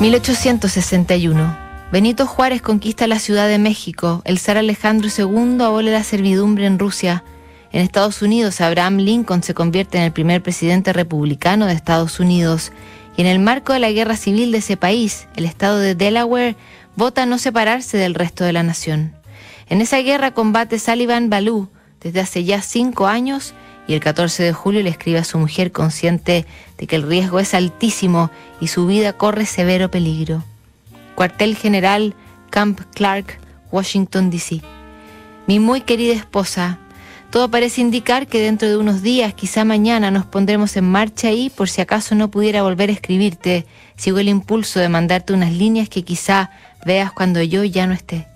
1861. Benito Juárez conquista la Ciudad de México. El zar Alejandro II abole la servidumbre en Rusia. En Estados Unidos, Abraham Lincoln se convierte en el primer presidente republicano de Estados Unidos. Y en el marco de la guerra civil de ese país, el estado de Delaware vota no separarse del resto de la nación. En esa guerra combate Sullivan Ballou desde hace ya cinco años y el 14 de julio le escribe a su mujer consciente de que el riesgo es altísimo y su vida corre severo peligro. Cuartel General Camp Clark, Washington, D.C. Mi muy querida esposa, todo parece indicar que dentro de unos días, quizá mañana, nos pondremos en marcha y, por si acaso no pudiera volver a escribirte, sigo el impulso de mandarte unas líneas que quizá veas cuando yo ya no esté.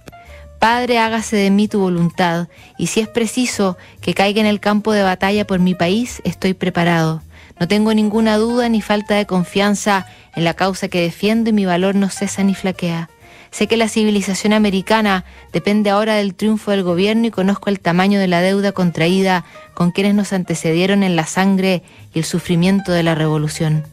Padre, hágase de mí tu voluntad, y si es preciso que caiga en el campo de batalla por mi país, estoy preparado. No tengo ninguna duda ni falta de confianza en la causa que defiendo y mi valor no cesa ni flaquea. Sé que la civilización americana depende ahora del triunfo del gobierno y conozco el tamaño de la deuda contraída con quienes nos antecedieron en la sangre y el sufrimiento de la revolución.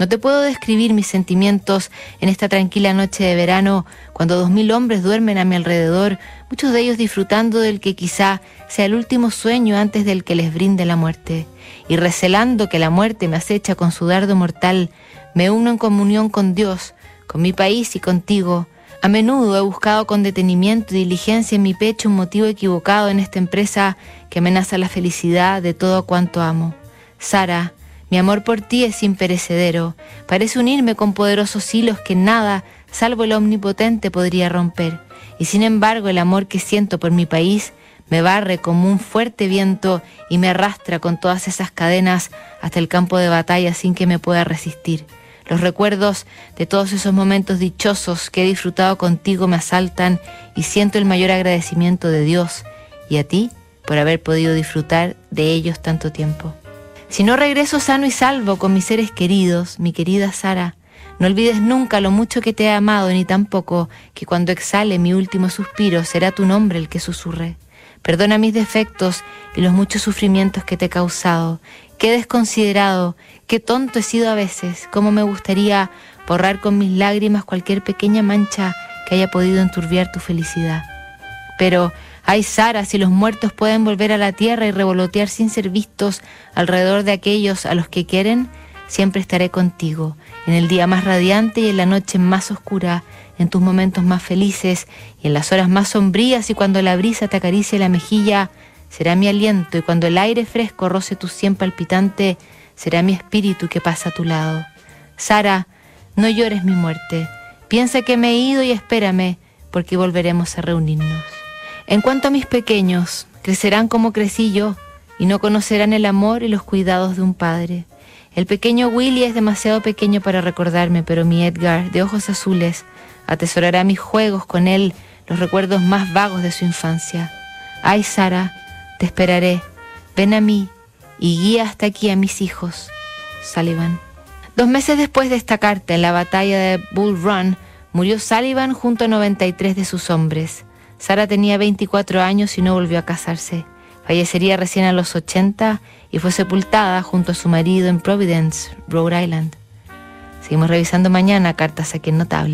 No te puedo describir mis sentimientos en esta tranquila noche de verano cuando dos mil hombres duermen a mi alrededor, muchos de ellos disfrutando del que quizá sea el último sueño antes del que les brinde la muerte. Y recelando que la muerte me acecha con su dardo mortal, me uno en comunión con Dios, con mi país y contigo. A menudo he buscado con detenimiento y diligencia en mi pecho un motivo equivocado en esta empresa que amenaza la felicidad de todo cuanto amo. Sara, mi amor por ti es imperecedero, parece unirme con poderosos hilos que nada, salvo el omnipotente, podría romper. Y sin embargo el amor que siento por mi país me barre como un fuerte viento y me arrastra con todas esas cadenas hasta el campo de batalla sin que me pueda resistir. Los recuerdos de todos esos momentos dichosos que he disfrutado contigo me asaltan y siento el mayor agradecimiento de Dios y a ti por haber podido disfrutar de ellos tanto tiempo. Si no regreso sano y salvo con mis seres queridos, mi querida Sara, no olvides nunca lo mucho que te he amado, ni tampoco que cuando exhale mi último suspiro será tu nombre el que susurre. Perdona mis defectos y los muchos sufrimientos que te he causado. Qué desconsiderado, qué tonto he sido a veces, cómo me gustaría borrar con mis lágrimas cualquier pequeña mancha que haya podido enturbiar tu felicidad. Pero Ay, Sara, si los muertos pueden volver a la tierra y revolotear sin ser vistos alrededor de aquellos a los que quieren, siempre estaré contigo, en el día más radiante y en la noche más oscura, en tus momentos más felices y en las horas más sombrías y cuando la brisa te acaricie la mejilla, será mi aliento y cuando el aire fresco roce tu sien palpitante, será mi espíritu que pasa a tu lado. Sara, no llores mi muerte, piensa que me he ido y espérame, porque volveremos a reunirnos. En cuanto a mis pequeños, crecerán como crecí yo y no conocerán el amor y los cuidados de un padre. El pequeño Willy es demasiado pequeño para recordarme, pero mi Edgar, de ojos azules, atesorará mis juegos con él, los recuerdos más vagos de su infancia. Ay, Sara, te esperaré. Ven a mí y guía hasta aquí a mis hijos. Sullivan. Dos meses después de esta carta, en la batalla de Bull Run, murió Sullivan junto a 93 de sus hombres. Sara tenía 24 años y no volvió a casarse. Fallecería recién a los 80 y fue sepultada junto a su marido en Providence, Rhode Island. Seguimos revisando mañana cartas a quien notable.